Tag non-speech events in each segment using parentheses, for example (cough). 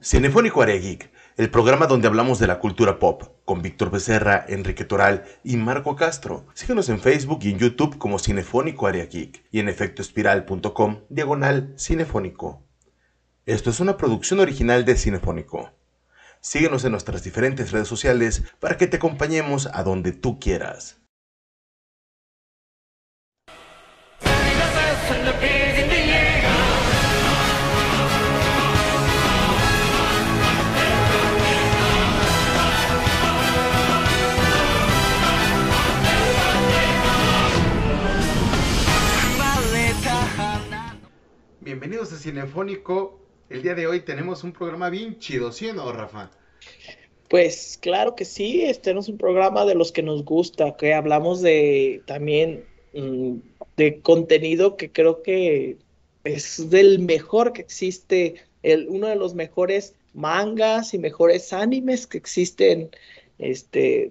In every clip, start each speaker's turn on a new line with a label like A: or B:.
A: Cinefónico Área Geek, el programa donde hablamos de la cultura pop, con Víctor Becerra, Enrique Toral y Marco Castro. Síguenos en Facebook y en YouTube como Cinefónico Área Geek y en efectoespiral.com, diagonal cinefónico. Esto es una producción original de Cinefónico. Síguenos en nuestras diferentes redes sociales para que te acompañemos a donde tú quieras. Bienvenidos a Cinefónico. El día de hoy tenemos un programa bien chido, ¿sí Rafa?
B: Pues claro que sí, este es un programa de los que nos gusta, que hablamos de también mm, de contenido que creo que es del mejor que existe, el, uno de los mejores mangas y mejores animes que existen este,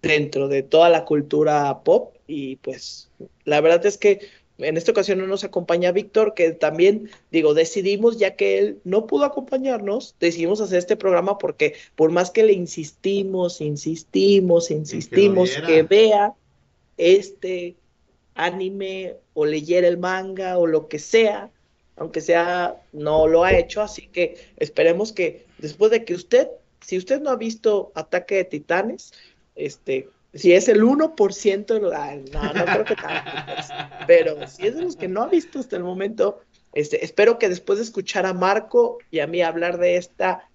B: dentro de toda la cultura pop y pues la verdad es que en esta ocasión no nos acompaña Víctor, que también, digo, decidimos, ya que él no pudo acompañarnos, decidimos hacer este programa porque por más que le insistimos, insistimos, insistimos que, vea este anime o leyera el manga o lo que sea, aunque sea, no lo ha hecho, así que esperemos que después de que usted, si usted no ha visto Ataque de Titanes, este, si es el 1% de los, no, no creo que tanto, pues, pero si es de los que no ha visto hasta el momento, este, espero que después de escuchar a Marco y a mí hablar de esta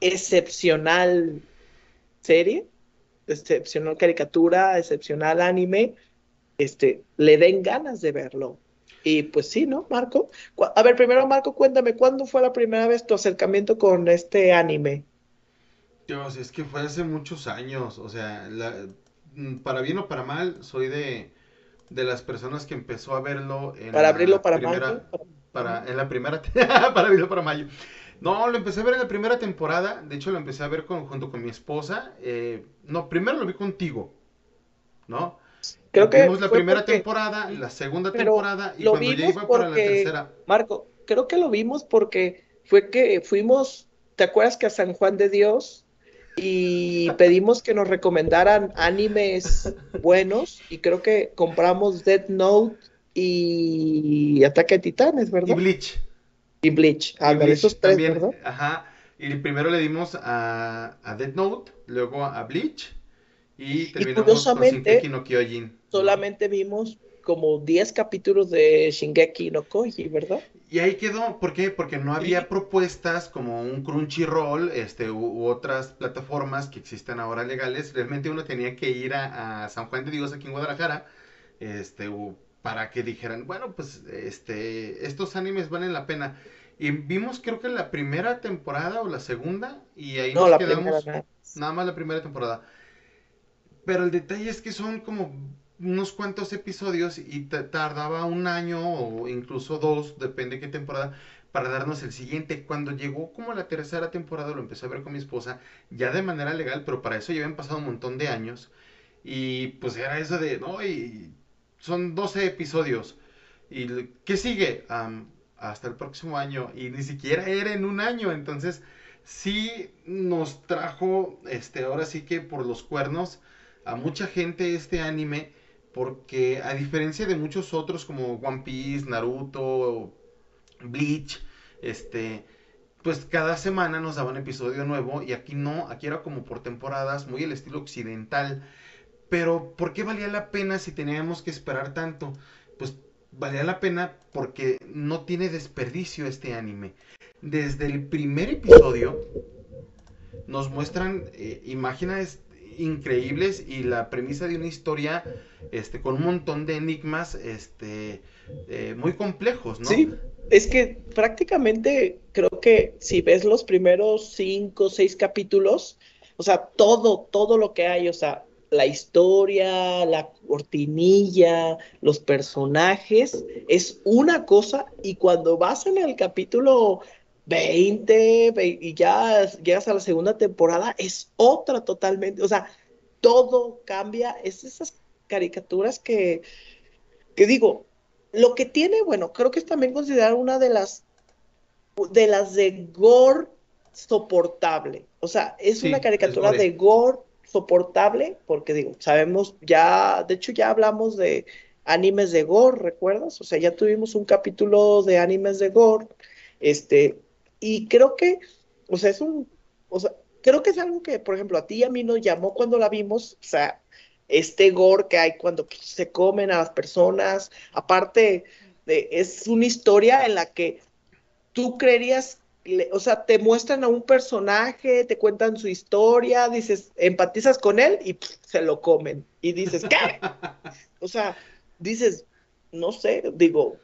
B: excepcional serie, excepcional caricatura, excepcional anime, este, le den ganas de verlo. Y pues sí, ¿no, Marco? A ver, primero, Marco, cuéntame, ¿cuándo fue la primera vez tu acercamiento con este anime?
A: Dios, es que fue hace muchos años, o sea, la, para bien o para mal, soy de, de las personas que empezó a verlo
B: en para abrirlo para mayo.
A: Para, en la primera, (laughs) para abrirlo para mayo. No, lo empecé a ver en la primera temporada. De hecho, lo empecé a ver con, junto con mi esposa. Eh, no, primero lo vi contigo, ¿no?
B: Creo que
A: vimos la primera temporada, la segunda temporada y cuando ya iba para la tercera.
B: Marco, creo que lo vimos porque fue que fuimos, ¿te acuerdas que a San Juan de Dios y pedimos que nos recomendaran animes buenos y creo que compramos Dead Note y Ataque de Titanes, ¿verdad?
A: Y Bleach.
B: Y Bleach, a ver, esos tres, ¿verdad?
A: Ajá, y primero le dimos a, a Dead Note, luego a Bleach y terminamos con Shingeki no Kyojin.
B: Solamente vimos como 10 capítulos de Shingeki no Koji, ¿verdad?
A: Y ahí quedó, ¿por qué? Porque no había propuestas como un Crunchyroll este, u, otras plataformas que existen ahora legales. Realmente uno tenía que ir a, San Juan de Dios aquí en Guadalajara este, para que dijeran, bueno, pues este, estos animes valen la pena. Y vimos creo que la primera temporada o la segunda y ahí nos quedamos. Nada más la primera temporada. Pero el detalle es que son como unos cuantos episodios y tardaba un año o incluso dos, depende qué temporada, para darnos el siguiente. Cuando llegó como la tercera temporada, lo empecé a ver con mi esposa, ya de manera legal, pero para eso ya habían pasado un montón de años. Y pues era eso de, no, y son 12 episodios. ¿Y qué sigue? hasta el próximo año. Y ni siquiera era en un año. Entonces, sí nos trajo, este, ahora sí que por los cuernos a mucha gente este anime porque a diferencia de muchos otros como One Piece, Naruto, Bleach, este, pues cada semana nos daba un episodio nuevo y aquí no, aquí era como por temporadas, muy el estilo occidental. Pero ¿por qué valía la pena si teníamos que esperar tanto? Pues valía la pena porque no tiene desperdicio este anime. Desde el primer episodio nos muestran eh, imágenes increíbles y la premisa de una historia este, con un montón de enigmas este, eh, muy complejos, ¿no?
B: Sí, es que prácticamente creo que si ves los primeros cinco o seis capítulos, o sea, todo, todo lo que hay, o sea, la historia, la cortinilla, los personajes, es una cosa y cuando vas en el capítulo 20, y ya llegas a la segunda temporada, es otra totalmente, o sea, todo cambia, es esas caricaturas que, que digo, lo que tiene, bueno, creo que es también considerar una de las, de las de gore soportable. O sea, es una caricatura de gore soportable, porque digo, sabemos ya, de hecho ya hablamos de animes de gore, ¿recuerdas? O sea, ya tuvimos un capítulo de animes de gore, este, y creo que, o sea, es un, o sea, creo que es algo que, por ejemplo, a ti y a mí nos llamó cuando la vimos, o sea, este gore que hay cuando se comen a las personas, aparte, es una historia en la que tú creerías o sea, te muestran a un personaje, te cuentan su historia, dices, empatizas con él y se lo comen. Y dices, ¿qué? o sea, dices, no sé, digo,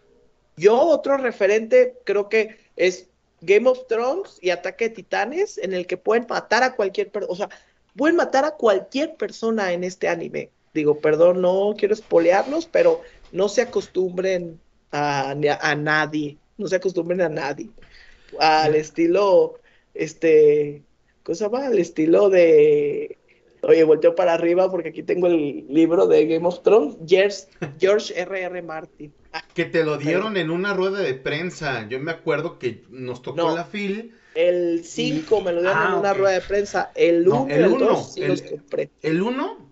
B: yo otro referente creo que es Game of Thrones y Ataque de Titanes, en el que pueden matar a cualquier persona, o sea, pueden matar a cualquier persona en este anime. Digo, perdón, no quiero espolearlos, pero no se acostumbren a, a nadie, no se acostumbren a nadie. Al estilo, este, ¿cómo se llama? Al estilo de Oye, volteo para arriba porque aquí tengo el libro de Game of Thrones, (laughs) George, R.R. R. Martin.
A: Que te lo dieron en una rueda de prensa. Yo me acuerdo que nos tocó la fil.
B: El 5 me lo dieron en ah, una rueda de prensa. El 1 el 2 sí los compré.
A: El 1,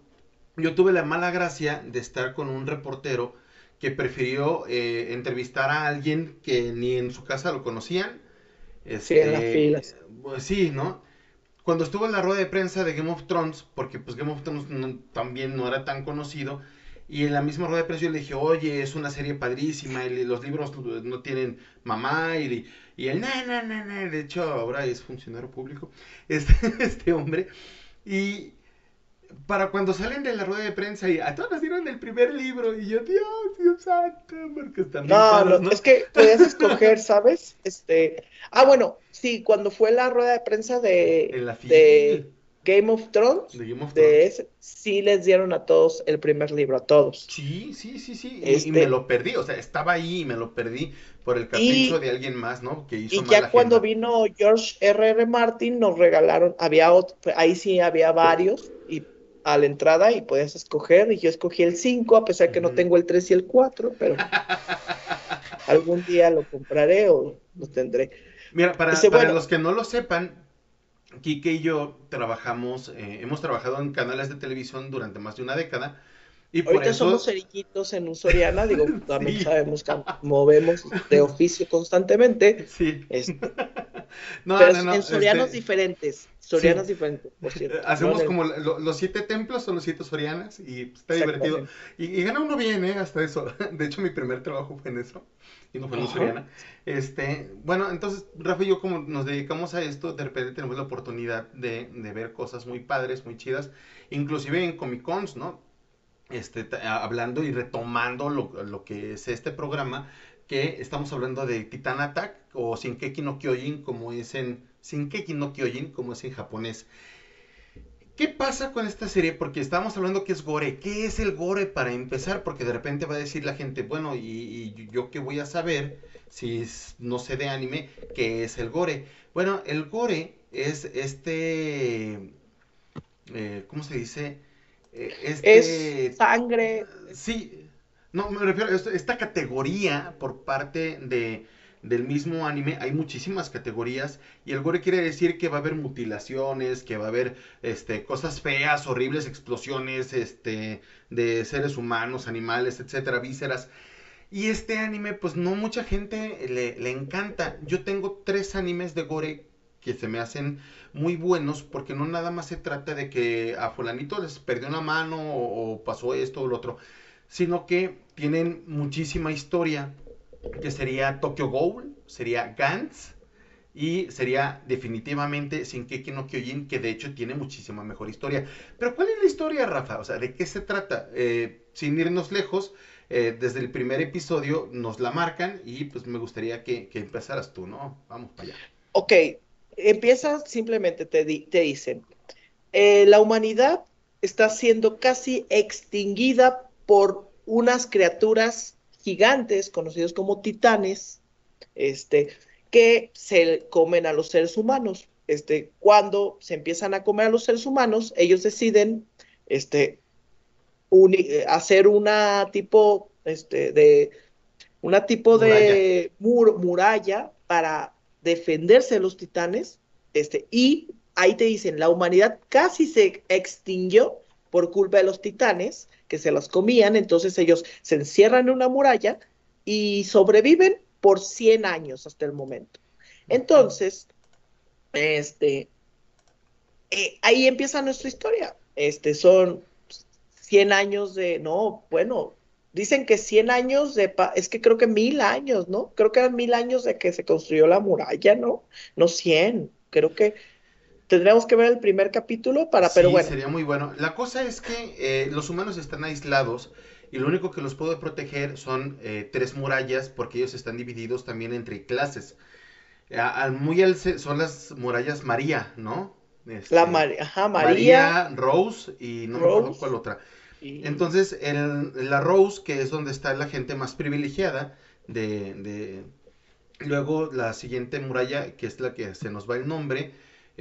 A: yo tuve la mala gracia de estar con un reportero que prefirió eh, entrevistar a alguien que ni en su casa lo conocían.
B: sí, en las este, filas.
A: Pues, sí, ¿no? Cuando estuvo en la rueda de prensa de Game of Thrones, porque pues Game of Thrones también no era tan conocido, y en la misma rueda de prensa yo le dije, oye, es una serie padrísima, y los libros no tienen mamá, y, y él, no, no, no, de hecho ahora es funcionario público, (laughs) este, este hombre, y para cuando salen de la rueda de prensa y a todos nos dieron el primer libro y yo, Dios, Dios santo, porque están
B: no, no, es que podías escoger, (laughs) ¿sabes? Este, ah, bueno, sí, cuando fue la rueda de prensa de, de Game of Thrones, de, Game of Thrones. sí les dieron a todos el primer libro, a todos.
A: Sí, sí, sí, sí, y, este me lo perdí, o sea, estaba ahí y me lo perdí por el capricho de alguien más, ¿no? Que hizo
B: y ya cuando vino George R.R. R. Martin nos regalaron, había otro, ahí sí había varios a la entrada y podías escoger y yo escogí el 5 a pesar que no tengo el 3 y el 4, pero (laughs) algún día lo compraré o lo tendré.
A: Mira, para, para los que no lo sepan, Kike y yo trabajamos, eh, hemos trabajado en canales de televisión durante más de una década
B: y Ahorita somos ceriquitos en un Soriana, digo, (laughs) también sabemos que movemos de oficio constantemente. Sí. (laughs) no, pero no, en Sorianos este, diferentes. Sorianas diferentes, por (laughs) cierto.
A: Hacemos como los siete templos son los siete Sorianas y está divertido. Y, gana uno bien, ¿eh? Hasta eso. (laughs) De hecho, mi primer trabajo fue en eso y no fue en Soriana. Este, bueno, entonces, Rafa y yo como nos dedicamos a esto, de repente tenemos la oportunidad de, de ver cosas muy padres, muy chidas, inclusive en Comic Cons, ¿no? este, hablando y retomando lo, que es este programa, que estamos hablando de Titan Attack o Shinkeki no Kyojin, como es en Shinkeki no Kyojin, como es en japonés. ¿Qué pasa con esta serie? Porque estábamos hablando que es gore. ¿Qué es el gore para empezar? Porque de repente va a decir la gente, bueno, ¿y, yo qué voy a saber si no sé de anime qué es el gore? Bueno, el gore es este, eh, ¿cómo se dice?
B: Este, es sangre.
A: Sí, no, me refiero a esta categoría por parte de, del mismo anime, hay muchísimas categorías y el gore quiere decir que va a haber mutilaciones, que va a haber este, cosas feas, horribles, explosiones este, de seres humanos, animales, etcétera, vísceras. Y este anime, pues no mucha gente le, le encanta. Yo tengo tres animes de gore que se me hacen muy buenos porque no nada más se trata de que a fulanito les perdió una mano o, pasó esto o lo otro, sino que tienen muchísima historia que sería Tokyo Ghoul, sería Gantz y sería definitivamente Shinkeki no Kyojin, que de hecho tiene muchísima mejor historia. Pero ¿cuál es la historia, Rafa? O sea, ¿de qué se trata? Eh, sin irnos lejos, eh, desde el primer episodio nos la marcan y pues me gustaría que, que empezaras tú, ¿no? Vamos para allá.
B: Ok, empieza simplemente, te, te dicen, eh, la humanidad está siendo casi extinguida por unas criaturas gigantes conocidos como titanes, este, que se comen a los seres humanos. Este, cuando se empiezan a comer a los seres humanos, ellos deciden este, hacer una tipo este, de una tipo de muralla para defenderse de los titanes Este, y ahí te dicen, la humanidad casi se extinguió por culpa de los titanes, que se los comían, entonces ellos se encierran en una muralla y sobreviven por 100 años hasta el momento. Entonces, este, eh, ahí empieza nuestra historia. Este, son 100 años de, no, bueno, dicen que 100 años de, es que creo que mil años, ¿no? Creo que eran mil años de que se construyó la muralla, ¿no? No 100, creo que tendríamos que ver el primer capítulo para, pero bueno.
A: Sería muy bueno. La cosa es que eh, los humanos están aislados y lo único que los puede proteger son eh, tres murallas porque ellos están divididos también entre clases. al, muy al, son las murallas María, ¿no?
B: Este, la María,
A: María, Rose y no me acuerdo cuál otra. Entonces, el, la Rose, que es donde está la gente más privilegiada, de, de, luego la siguiente muralla, que es la que se nos va el nombre,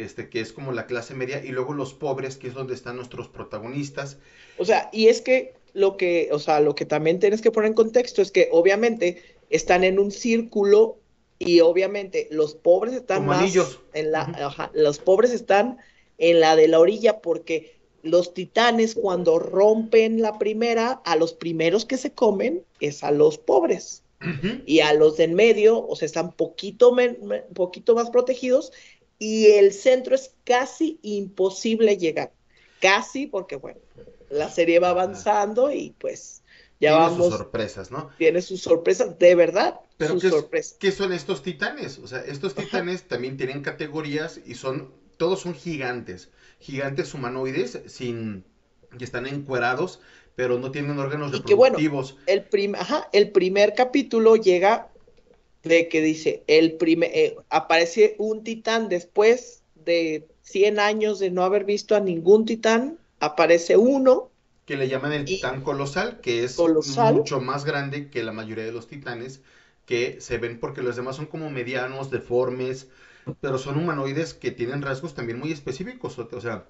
A: este, que es como la clase media, y luego los pobres, que es donde están nuestros protagonistas.
B: O sea, y es que lo que, o sea, lo que también tienes que poner en contexto es que obviamente están en un círculo y obviamente los pobres están más en la, los pobres están en la de la orilla porque los titanes cuando rompen la primera, a los primeros que se comen es a los pobres. Y a los de en medio, o sea, están poquito, poquito más protegidos y el centro es casi imposible llegar. Casi porque, bueno, la serie va avanzando y pues ya tiene sus
A: sorpresas, ¿no?
B: Tiene sus sorpresas, de verdad.
A: Pero sus ¿qué, sorpresas. ¿qué son estos titanes? O sea, estos titanes también tienen categorías y son, todos son gigantes, gigantes humanoides sin, que están encuerados, pero no tienen órganos reproductivos.
B: el, el primer capítulo llega de que dice, el primer, eh, aparece un titán después de 100 años de no haber visto a ningún titán, aparece uno.
A: Que le llaman el titán colosal, que es mucho más grande que la mayoría de los titanes que se ven porque los demás son como medianos, deformes, pero son humanoides que tienen rasgos también muy específicos, o sea,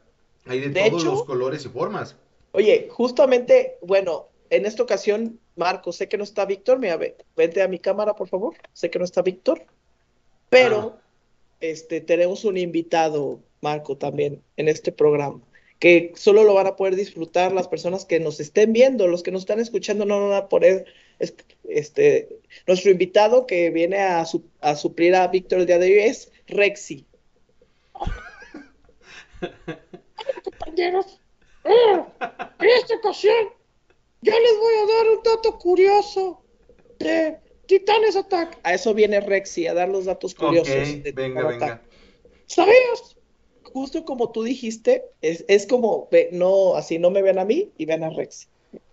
A: hay de, todos los colores y formas.
B: Oye, justamente, bueno, en esta ocasión, Marco, sé que no está Víctor, mira, vente a mi cámara, por favor, sé que no está Víctor, pero ah. este, tenemos un invitado, Marco, también en este programa que solo lo van a poder disfrutar las personas que nos estén viendo, los que nos están escuchando no van a poder, este, nuestro invitado que viene a, suplir a Víctor el día de hoy es Rexy. (laughs) compañeros, eh, en esta ocasión yo les voy a dar un dato curioso de Titanes Attack. A eso viene Rexy, a dar los datos curiosos. de venga, venga. ¿Sabías justo como tú dijiste, es, es como, no, así no me ven a mí y ven a Rexy.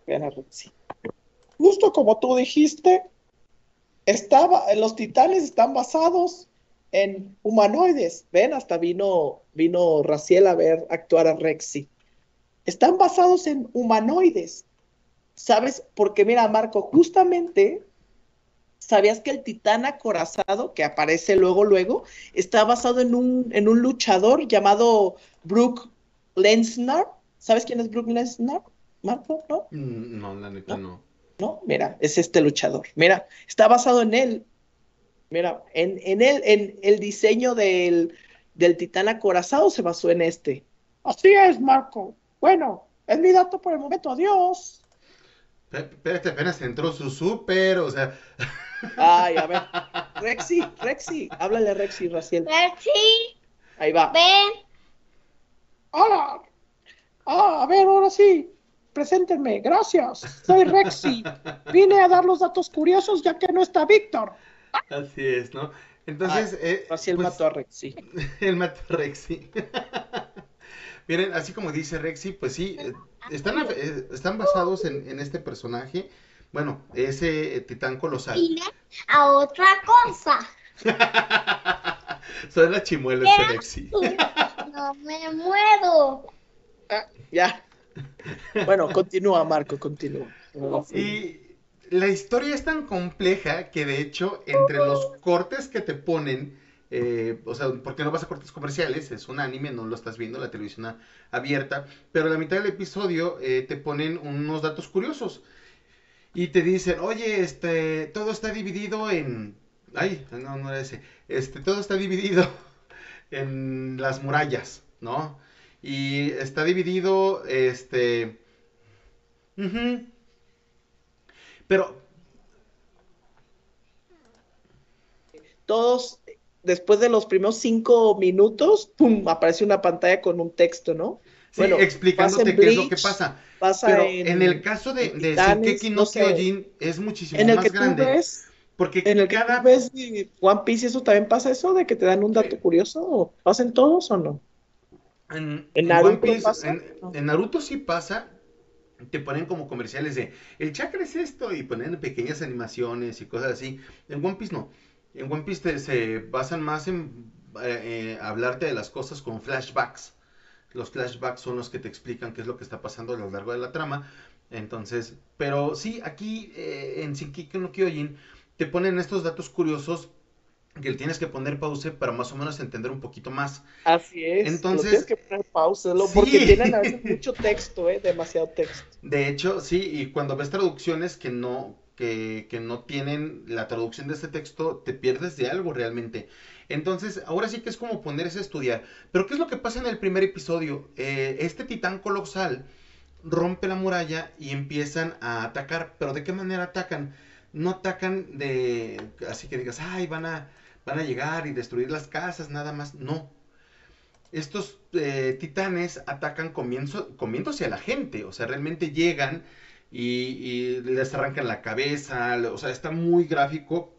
B: Ven a Rexy. Justo como tú dijiste, estaba, los titanes están basados en humanoides. Ven, hasta vino, vino Raciel a ver actuar a Rexy. Están basados en humanoides. ¿Sabes? Porque mira, Marco, justamente ¿Sabías que el titán acorazado, que aparece luego, luego, está basado en un, en un luchador llamado Brooke Lesnar? ¿Sabes quién es Brooke Lesnar? Marco, ¿no?
A: Mm, no, la neta no.
B: no. mira, es este luchador. Mira, está basado en él. Mira, en, en él, en el diseño del, del titán acorazado se basó en este. Así es, Marco. Bueno, es mi dato por el momento. Adiós.
A: Espérate, apenas entró su súper, o sea.
B: Ay, a ver. (laughs) Rexy, Rexy, háblale a Rexy, Raciel.
C: Rexy.
B: Ahí va.
C: Ven.
B: Hola. Ah, a ver, ahora sí. Preséntenme. Gracias. Soy Rexy. Vine a dar los datos curiosos ya que no está Víctor.
A: Así es, ¿no? Entonces. eh,
B: Raciel pues, mató a Rexy. (laughs)
A: Él mató a Rexy. (laughs) Miren, así como dice Rexy, pues sí, eh, están, eh, están basados en, en este personaje bueno, ese eh, titán colosal.
C: a otra cosa.
A: Soy la chimuela Sexy.
C: no me muero.
B: Ah, ya. Bueno, continúa, Marco, continúa.
A: Y la historia es tan compleja que de hecho, entre los cortes que te ponen, eh, o sea, porque no vas a cortes comerciales, es un anime, no lo estás viendo, la televisión abierta, pero la mitad del episodio eh, te ponen unos datos curiosos y te dicen, oye, este, todo está dividido en... Ay, no, no era ese. Este, todo está dividido (laughs) en las murallas, ¿no? Y está dividido, este... ujú. Pero,
B: Todos, después de los primeros cinco minutos, ¡pum! aparece una pantalla con un texto, ¿no?
A: sí,
B: Bueno,
A: explicándote qué es lo que pasa.
B: Pasa
A: Pero
B: en,
A: en el caso de, de Shingeki no
B: no sé.
A: Kyojin es muchísimo
B: en el
A: más
B: que tú
A: grande.
B: ves,
A: Porque
B: en el que
A: cada
B: tú ves de One Piece, ¿eso también pasa eso de que te dan un dato curioso? ¿O ¿Pasan todos o no?
A: En,
B: ¿En
A: en
B: Naruto
A: One Piece,
B: pasa?
A: en,
B: No.
A: en Naruto sí pasa. Te ponen como comerciales de el chakra es esto y ponen pequeñas animaciones y cosas así. En One Piece no. En One Piece te- se basan más en eh, eh, hablarte de las cosas con flashbacks. Los flashbacks son los que te explican qué es lo que está pasando a lo largo de la trama. Entonces, pero sí, aquí eh, en Shingeki no Kyojin te ponen estos datos curiosos que tienes que poner pause para más o menos entender un poquito más.
B: Así es.
A: Entonces-
B: tienes que poner pausa,
A: Sí.
B: porque tienen a veces (laughs) mucho texto, ¿eh? Demasiado texto.
A: De hecho, sí, y cuando ves traducciones que no, que, no tienen la traducción de este texto, te pierdes de algo realmente. Entonces, ahora sí que es como ponerse a estudiar. Pero, ¿qué es lo que pasa en el primer episodio? Eh, este titán colosal rompe la muralla y empiezan a atacar. Pero, ¿de qué manera atacan? No atacan de... Así que digas, ay, van a, van a llegar y destruir las casas, nada más. No, estos eh, titanes atacan comienzo, comiéndose a la gente, o sea, realmente llegan y, y les arrancan la cabeza, o sea, está muy gráfico,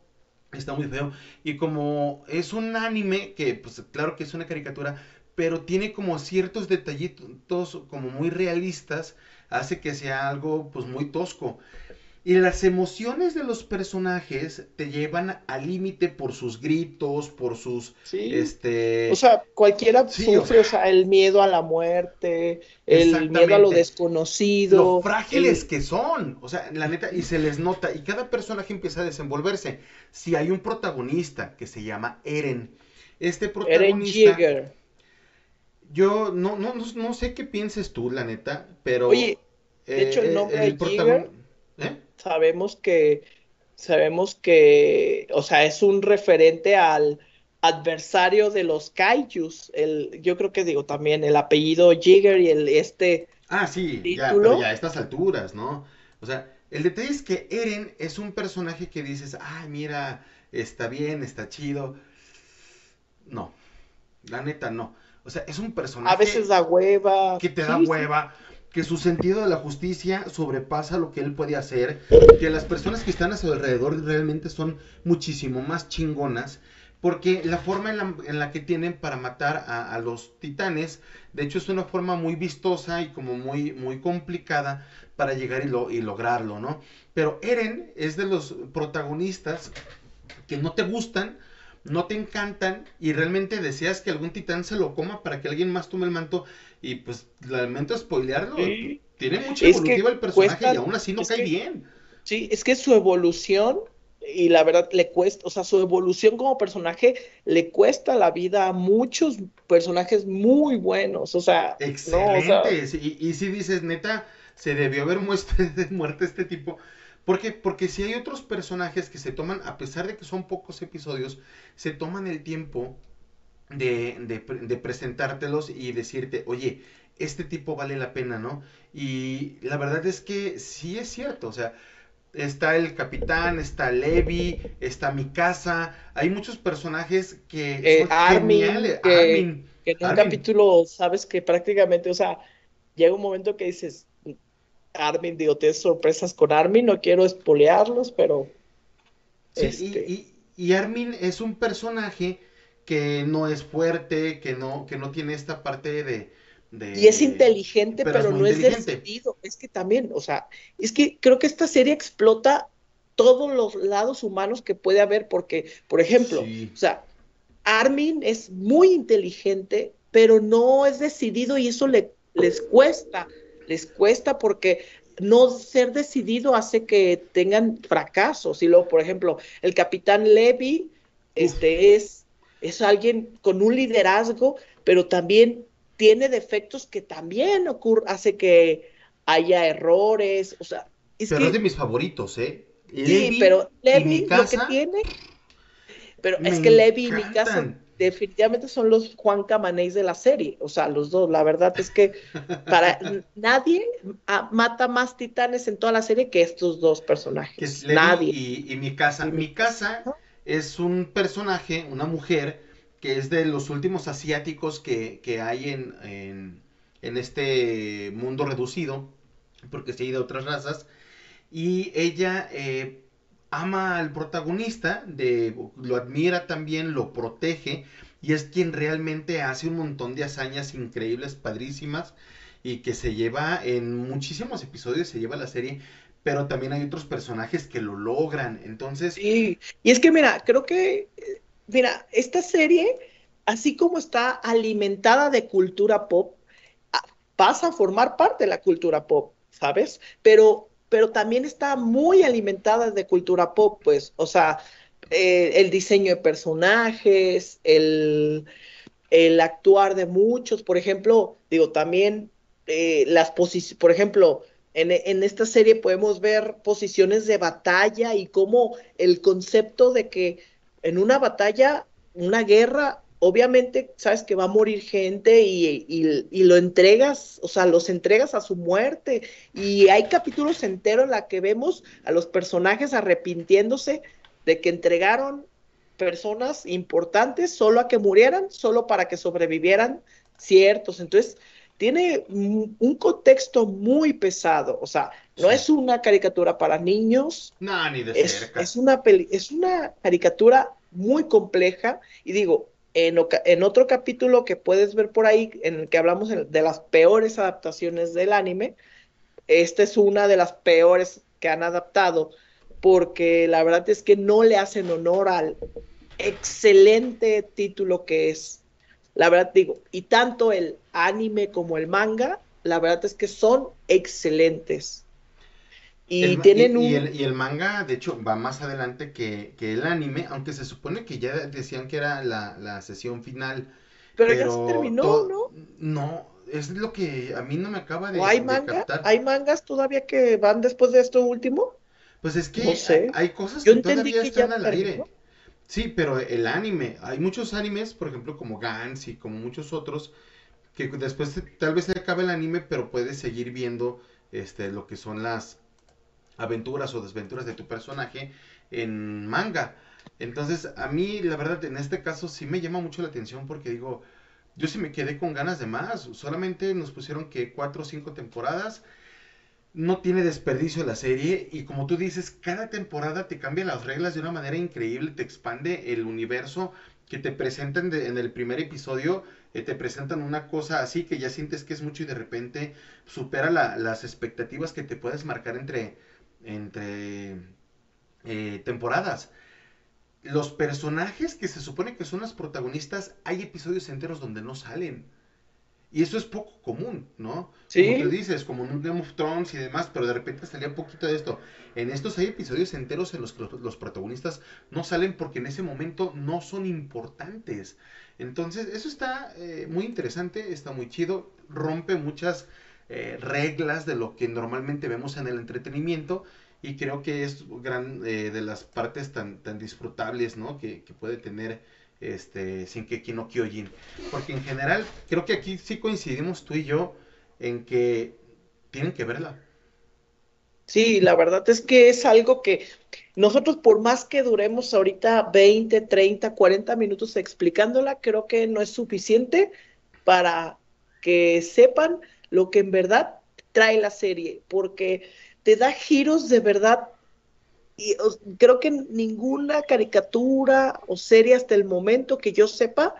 A: está muy feo, y como es un anime, que pues claro que es una caricatura, pero tiene como ciertos detallitos como muy realistas, hace que sea algo pues muy tosco. Y las emociones de los personajes te llevan al límite por sus gritos, por sus,
B: Sí.
A: este...
B: O sea, cualquiera
A: Sí, o
B: sufre, o sea, el miedo a la muerte, el miedo a lo desconocido.
A: lo frágiles
B: el-
A: que son, o sea, la neta, y se les nota, y cada personaje empieza a desenvolverse. Si hay un protagonista que se llama Eren, este
B: Eren
A: protagonista,
B: Yeager.
A: yo no, no, no, no sé qué pienses tú, la neta, pero...
B: Oye, de hecho, el
A: eh,
B: nombre de
A: protagon- ¿Eh?
B: Sabemos que, sabemos que, o sea, es un referente al adversario de los kaijus. El, yo creo que digo también el apellido Jigger y el este.
A: Ah, sí, ya, pero ya a estas alturas, ¿no? O sea, el detalle es que Eren es un personaje que dices, ay, mira, está bien, está chido. No, la neta no. O sea, es un personaje
B: A veces da hueva.
A: que te da
B: sí.
A: hueva, que su sentido de la justicia sobrepasa lo que él puede hacer, que las personas que están a su alrededor realmente son muchísimo más chingonas, porque la forma en la, en la que tienen para matar a, los titanes, de hecho es una forma muy vistosa y como muy, muy complicada para llegar y, lo- y lograrlo, ¿no? Pero Eren es de los protagonistas que no te gustan, no te encantan y realmente deseas que algún titán se lo coma para que alguien más tome el manto y pues lamento spoilearlo,
B: Sí.
A: tiene mucha evolutiva el personaje
B: cuesta-
A: y aún así no cae
B: que-
A: bien.
B: Sí, es que su evolución, y la verdad le cuesta, o sea, su evolución como personaje le cuesta la vida a muchos personajes muy buenos, o sea, no, o sea,
A: Excelente. sí, y, y si dices, neta, se debió haber muerto, (laughs) muerto este tipo. ¿Por qué? Porque si hay otros personajes que se toman, a pesar de que son pocos episodios, se toman el tiempo de, de de presentártelos y decirte, oye, este tipo vale la pena, ¿no? Y la verdad es que sí es cierto, o sea, está el capitán, está Levi, está Mikasa, hay muchos personajes que
B: Eh,
A: son
B: Armin,
A: geniales.
B: que-
A: Armin,
B: que en un capítulo sabes que prácticamente, o sea, llega un momento que dices, Armin, digo, tienes sorpresas con Armin, no quiero espolearlos, pero
A: Sí,
B: este,
A: y, y- y Armin es un personaje que no es fuerte, que no, que no tiene esta parte de, de-
B: Y es inteligente,
A: pero
B: pero,
A: es muy
B: no es decidido. Es que también, o sea, es que creo que esta serie explota todos los lados humanos que puede haber, porque, por ejemplo,
A: Sí.
B: o sea, Armin es muy inteligente, pero no es decidido y eso le, les cuesta, les cuesta porque no ser decidido hace que tengan fracasos. Y luego, por ejemplo, el capitán Levy este, es, es alguien con un liderazgo, pero también tiene defectos que también ocurre, hace que haya errores. O sea, es
A: Pero
B: que
A: es de mis favoritos, ¿eh?
B: Sí, pero
A: y
B: Levi lo que tiene. Pero es que Levi y
A: encantan.
B: Mikasa definitivamente son los Juan Camanés de la serie, o sea, los dos. La verdad es que para (laughs) nadie mata más titanes en toda la serie que estos dos personajes. nadie.
A: Y, mi casa, mi casa es un personaje, una mujer que es de los últimos asiáticos que, hay en, en, este mundo reducido, porque se ha ido a otras razas, y ella eh, ama al protagonista, de, lo admira también, lo protege, y es quien realmente hace un montón de hazañas increíbles, padrísimas, y que se lleva en muchísimos episodios, se lleva la serie, pero también hay otros personajes que lo logran, entonces...
B: Y es que mira, creo que mira, esta serie, así como está alimentada de cultura pop, pasa a formar parte de la cultura pop, ¿sabes? Pero, pero también está muy alimentada de cultura pop, pues, o sea, eh, el diseño de personajes, el, el, actuar de muchos, por ejemplo, digo, también eh, las posiciones, por ejemplo, en, en, esta serie podemos ver posiciones de batalla y cómo el concepto de que en una batalla, una guerra, obviamente sabes que va a morir gente y, lo entregas, o sea, los entregas a su muerte. Y hay capítulos enteros en la que vemos a los personajes arrepintiéndose de que entregaron personas importantes solo a que murieran, solo para que sobrevivieran ciertos. Entonces, tiene un contexto muy pesado, o sea, no es una caricatura para niños.
A: No, ni de
B: es,
A: cerca.
B: Es una, es una caricatura muy compleja y digo, en, otro capítulo que puedes ver por ahí, en el que hablamos de las peores adaptaciones del anime, esta es una de las peores que han adaptado, porque la verdad es que no le hacen honor al excelente título que es. La verdad digo, y tanto el anime como el manga, la verdad es que son excelentes.
A: Y tienen un... Y el, manga, de hecho, va más adelante que, el anime, aunque se supone que ya decían que era la, sesión final.
B: Pero, ya se terminó, ¿no?
A: No, es lo que a mí no me acaba de,
B: hay manga? ¿Hay mangas todavía que van después de esto último?
A: Pues es que hay, cosas que todavía están al aire. Sí, pero el anime, hay muchos animes, por ejemplo, como Gans y como muchos otros, que después tal vez se acabe el anime, pero puedes seguir viendo este, lo que son las aventuras o desventuras de tu personaje en manga. Entonces, a mí, la verdad, en este caso sí me llama mucho la atención porque digo, yo sí me quedé con ganas de más. Solamente nos pusieron que cuatro o cinco temporadas. No tiene desperdicio la serie y como tú dices, cada temporada te cambia las reglas de una manera increíble, te expande el universo que te presentan en el primer episodio eh, te presentan una cosa así que ya sientes que es mucho y de repente supera las expectativas que te puedes marcar entre, entre eh, temporadas. Los personajes que se supone que son los protagonistas, hay episodios enteros donde no salen. Y eso es poco común, ¿no?
B: Sí.
A: Como tú dices, como en un Game of Thrones y demás, pero de repente salía un poquito de esto. En estos hay episodios enteros en los que los, protagonistas no salen porque en ese momento no son importantes. Entonces, eso está eh, muy interesante, está muy chido, rompe muchas eh, reglas de lo que normalmente vemos en el entretenimiento y creo que es gran eh, de las partes tan, tan disfrutables, ¿no? Que, puede tener este, sin que no Kyojin. Porque en general, creo que aquí sí coincidimos tú y yo en que tienen que verla.
B: Sí, la verdad es que es algo que nosotros por más que duremos ahorita 20, 30, 40 minutos explicándola, creo que no es suficiente para que sepan lo que en verdad trae la serie, porque te da giros de verdad y creo que ninguna caricatura o serie hasta el momento que yo sepa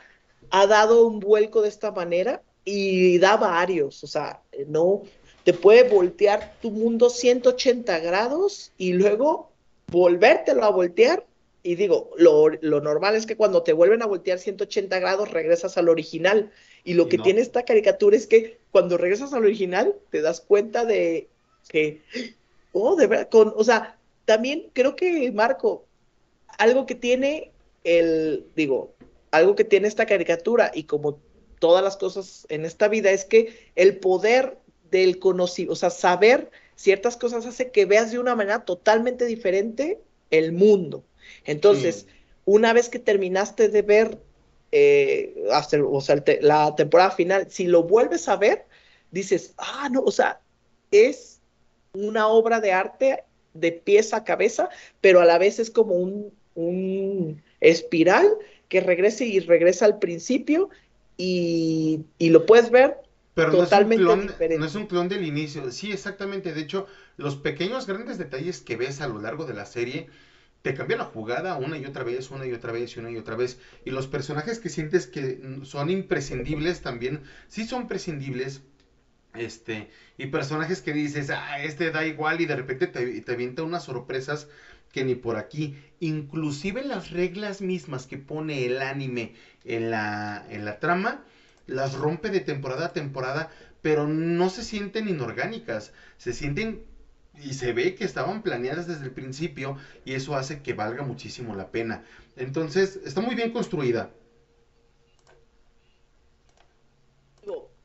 B: ha dado un vuelco de esta manera y da varios, o sea, no te puede voltear tu mundo 180 grados y luego volvértelo a voltear. Y digo, lo, normal es que cuando te vuelven a voltear 180 grados regresas al original. Y lo que tiene esta caricatura es que cuando regresas al original te das cuenta de que, oh, de verdad, con, o sea, también creo que, Marco, algo que tiene el, digo, algo que tiene esta caricatura y como todas las cosas en esta vida es que el poder del conocido, o sea, saber ciertas cosas hace que veas de una manera totalmente diferente el mundo. Entonces, una vez que terminaste de ver eh, o sea, la temporada final, si lo vuelves a ver, dices, ah, no, o sea, es una obra de arte de pies a cabeza, pero a la vez es como un, un espiral que regresa y regresa al principio y, y lo puedes ver
A: pero totalmente no es, un clon, diferente. no es un clon del inicio. Sí, exactamente. De hecho, los pequeños, grandes detalles que ves a lo largo de la serie te cambian la jugada una y otra vez, una y otra vez, y una y otra vez. Y los personajes que sientes que son imprescindibles también, sí son prescindibles. Este, y personajes que dices, ah, este da igual, y de repente te, te avienta unas sorpresas que ni por aquí. Inclusive las reglas mismas que pone el anime en la, en la trama, las rompe de temporada a temporada, pero no se sienten inorgánicas, se sienten y se ve que estaban planeadas desde el principio y eso hace que valga muchísimo la pena. Entonces, está muy bien construida.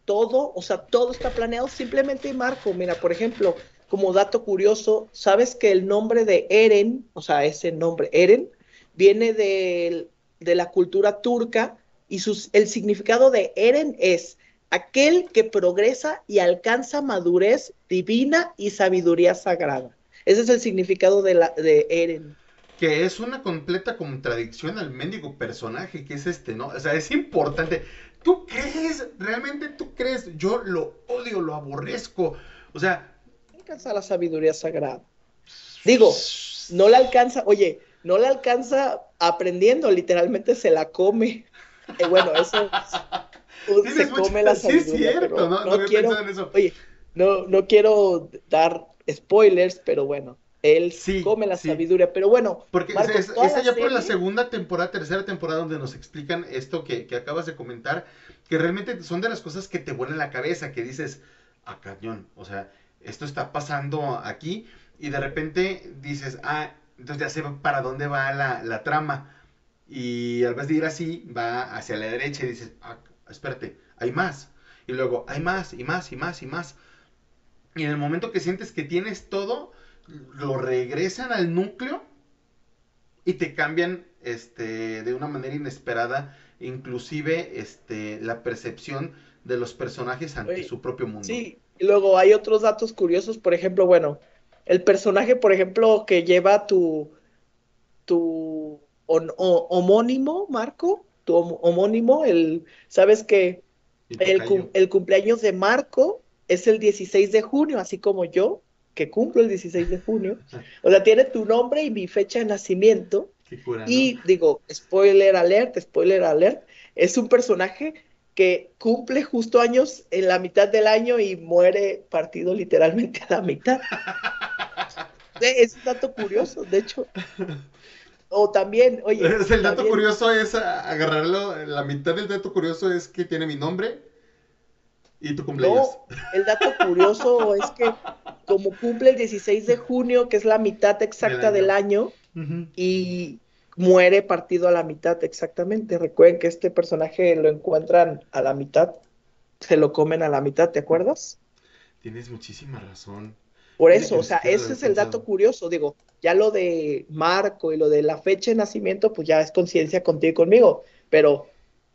B: Todo, o sea, todo está planeado simplemente Marco. Mira, por ejemplo, como dato curioso, ¿sabes que el nombre de Eren, o sea, ese nombre Eren, viene de, de la cultura turca y sus, el significado de Eren es aquel que progresa y alcanza madurez divina y sabiduría sagrada. Ese es el significado de, la, de Eren.
A: Que es una completa contradicción al mendigo personaje que es este, ¿no? O sea, es importante. ¿Tú crees? ¿Realmente tú crees? Yo lo odio, lo aborrezco. O sea...
B: Alcanza la sabiduría sagrada. Digo, no la alcanza, oye, no la alcanza aprendiendo, literalmente se la come. (laughs) Eh, bueno, eso se come la sabiduría. Sí, cierto, no, no, quiero, en eso. Oye, no, no quiero dar spoilers, pero bueno, él sí, come la sabiduría. Pero bueno,
A: porque es, ya por la segunda temporada, tercera temporada, donde nos explican esto que, que, acabas de comentar, que realmente son de las cosas que te vuelan la cabeza, que dices, a ah, cañón, o sea, esto está pasando aquí, y de repente dices, ah, entonces ya sé para dónde va la, la trama. Y al vez de ir así, va hacia la derecha y dices, ah, espérate, hay más. Y luego hay más y más y más y más. Y en el momento que sientes que tienes todo, lo regresan al núcleo y te cambian este, de una manera inesperada, inclusive este, la percepción de los personajes ante su propio mundo.
B: Sí, y luego hay otros datos curiosos, por ejemplo, bueno, el personaje, por ejemplo, que lleva tu, tu homónimo, Marco, tu homónimo, el, sabes que el, cumpleaños de Marco es el 16 de junio, así como yo, que cumplo el 16 de junio. O sea, tiene tu nombre y mi fecha de nacimiento. y digo, spoiler alert, spoiler alert, es un personaje que cumple justo años en la mitad del año y muere partido literalmente a la mitad. (laughs) es un dato curioso, de hecho. O también, oye. (laughs)
A: el dato curioso es agarrarlo. La mitad del dato curioso es que tiene mi nombre y tu cumpleaños.
B: No, el dato curioso (laughs) es que, como cumple el 16 de junio, que es la mitad exacta del año, y muere partido a la mitad exactamente. Recuerden que este personaje lo encuentran a la mitad, se lo comen a la mitad, ¿te acuerdas?
A: Tienes muchísima razón.
B: Por eso, o sea, ese es el dato curioso, digo, ya lo de Marco y lo de la fecha de nacimiento, pues ya es conciencia contigo y conmigo, pero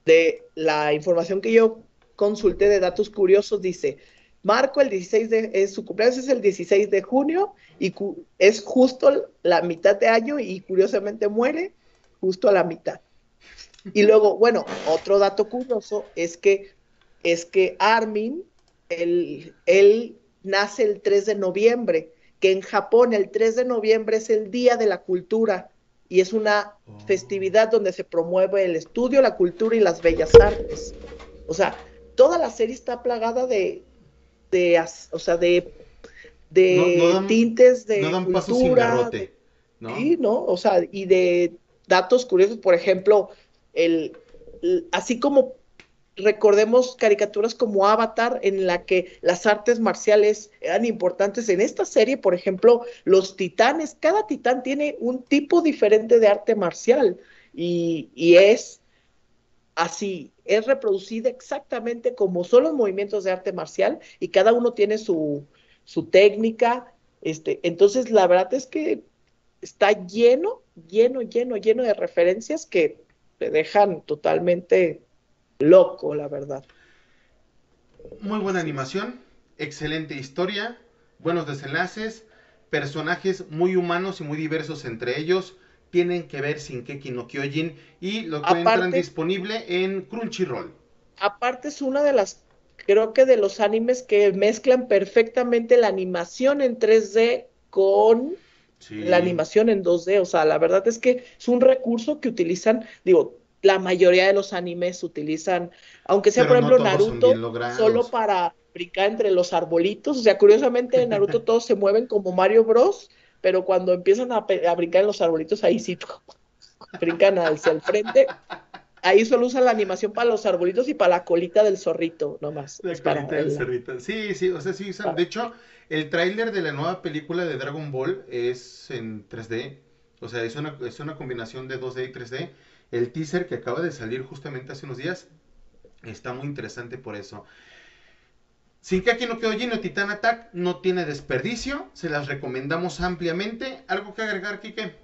B: de la información que yo consulté de datos curiosos dice, Marco el 16 de, es, su cumpleaños es el 16 de junio y es justo la mitad de año y curiosamente muere justo a la mitad. Y luego, (laughs) bueno, otro dato curioso es que es que Armin, el, él nace el 3 de noviembre, que en Japón el 3 de noviembre es el Día de la Cultura y es una oh. festividad donde se promueve el estudio, la cultura y las bellas artes. O sea, toda la serie está plagada de, de o sea, de, de tintes de no dan cultura. ¿no? Sí, ¿no? O sea, y de datos curiosos, por ejemplo, el así como recordemos caricaturas como Avatar, en la que las artes marciales eran importantes. En esta serie, por ejemplo, los titanes, cada titán tiene un tipo diferente de arte marcial y, es así, es reproducida exactamente como son los movimientos de arte marcial y cada uno tiene su, su técnica. Este, entonces, la verdad es que está lleno, lleno, lleno, lleno de referencias que te dejan totalmente loco, la verdad.
A: Muy buena animación, excelente historia, buenos desenlaces, personajes muy humanos y muy diversos entre ellos. Tienen que ver sin Keki no Kyojin y lo encuentran disponible en Crunchyroll.
B: Aparte es una de las, creo que de los animes que mezclan perfectamente la animación en 3D con la animación en 2D. O sea, la verdad es que es un recurso que utilizan, digo, la mayoría de los animes utilizan, aunque sea por ejemplo Naruto, solo para brincar entre los arbolitos. O sea, curiosamente en Naruto (laughs) todos se mueven como Mario Bros, pero cuando empiezan a, a brincar en los arbolitos, ahí sí (laughs) brincan hacia el frente. Ahí solo usan la animación para los arbolitos y para la colita del zorrito, nomás.
A: La colita del zorrito. Sí, sí, o sea, sí usan. De hecho, el tráiler de la nueva película de Dragon Ball es en 3D. O sea, es una, es una combinación de 2D y 3D. El teaser que acaba de salir justamente hace unos días está muy interesante por eso. Shinkaki no Kyojin Titan Attack no tiene desperdicio, se las recomendamos ampliamente. ¿Algo que agregar, Kike?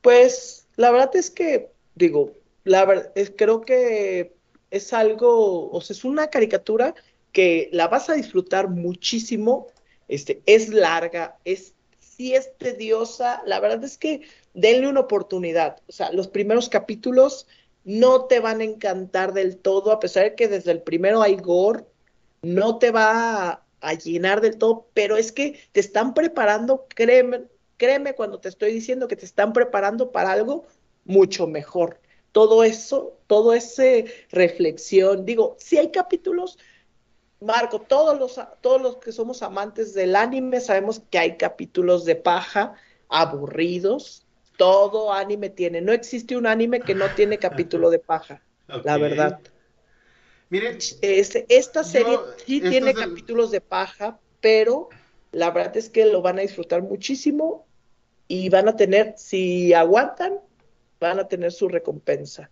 B: Pues la verdad es que, digo, la verdad es, creo que es algo, o sea, es una caricatura que la vas a disfrutar muchísimo, este, es larga, es, sí es tediosa, la verdad es que denle una oportunidad, o sea, los primeros capítulos no te van a encantar del todo, a pesar de que desde el primero hay gore, no te va a, llenar del todo, pero es que te están preparando, créeme, créeme cuando te estoy diciendo que te están preparando para algo mucho mejor. Todo eso, todo ese reflexión, digo, si hay capítulos, Marco, todos los, todos los que somos amantes del anime sabemos que hay capítulos de paja aburridos. Todo anime tiene. No existe un anime que no tiene capítulo de paja, (laughs) la verdad.
A: Miren,
B: esta serie sí tiene capítulos de paja, pero la verdad es que lo van a disfrutar muchísimo y van a tener, si aguantan, van a tener su recompensa.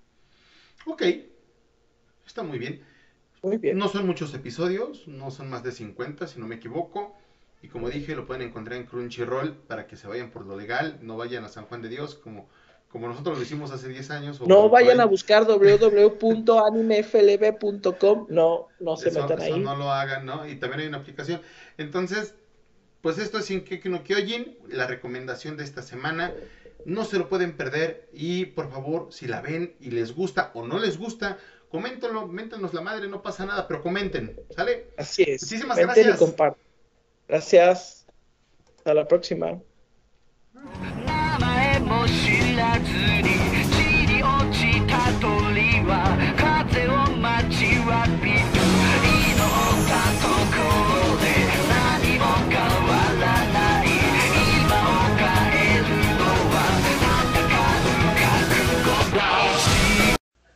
A: Ok, está muy bien.
B: Muy bien.
A: No son muchos episodios, no son más de 50, si no me equivoco. Y como dije, lo pueden encontrar en Crunchyroll para que se vayan por lo legal, no vayan a San Juan de Dios como como nosotros lo hicimos hace 10 años.
B: no vayan a buscar www.animeflb.com, no, no se metan ahí.
A: no lo hagan, ¿no? Y también hay una aplicación. Entonces, pues esto es Shinkeki no Kyojin, la recomendación de esta semana. No se lo pueden perder y por favor, si la ven y les gusta o no les gusta, coméntenlo, méntenos la madre, no pasa nada, pero comenten, ¿sale?
B: Así es. Muchísimas gracias. Gracias. Hasta la próxima.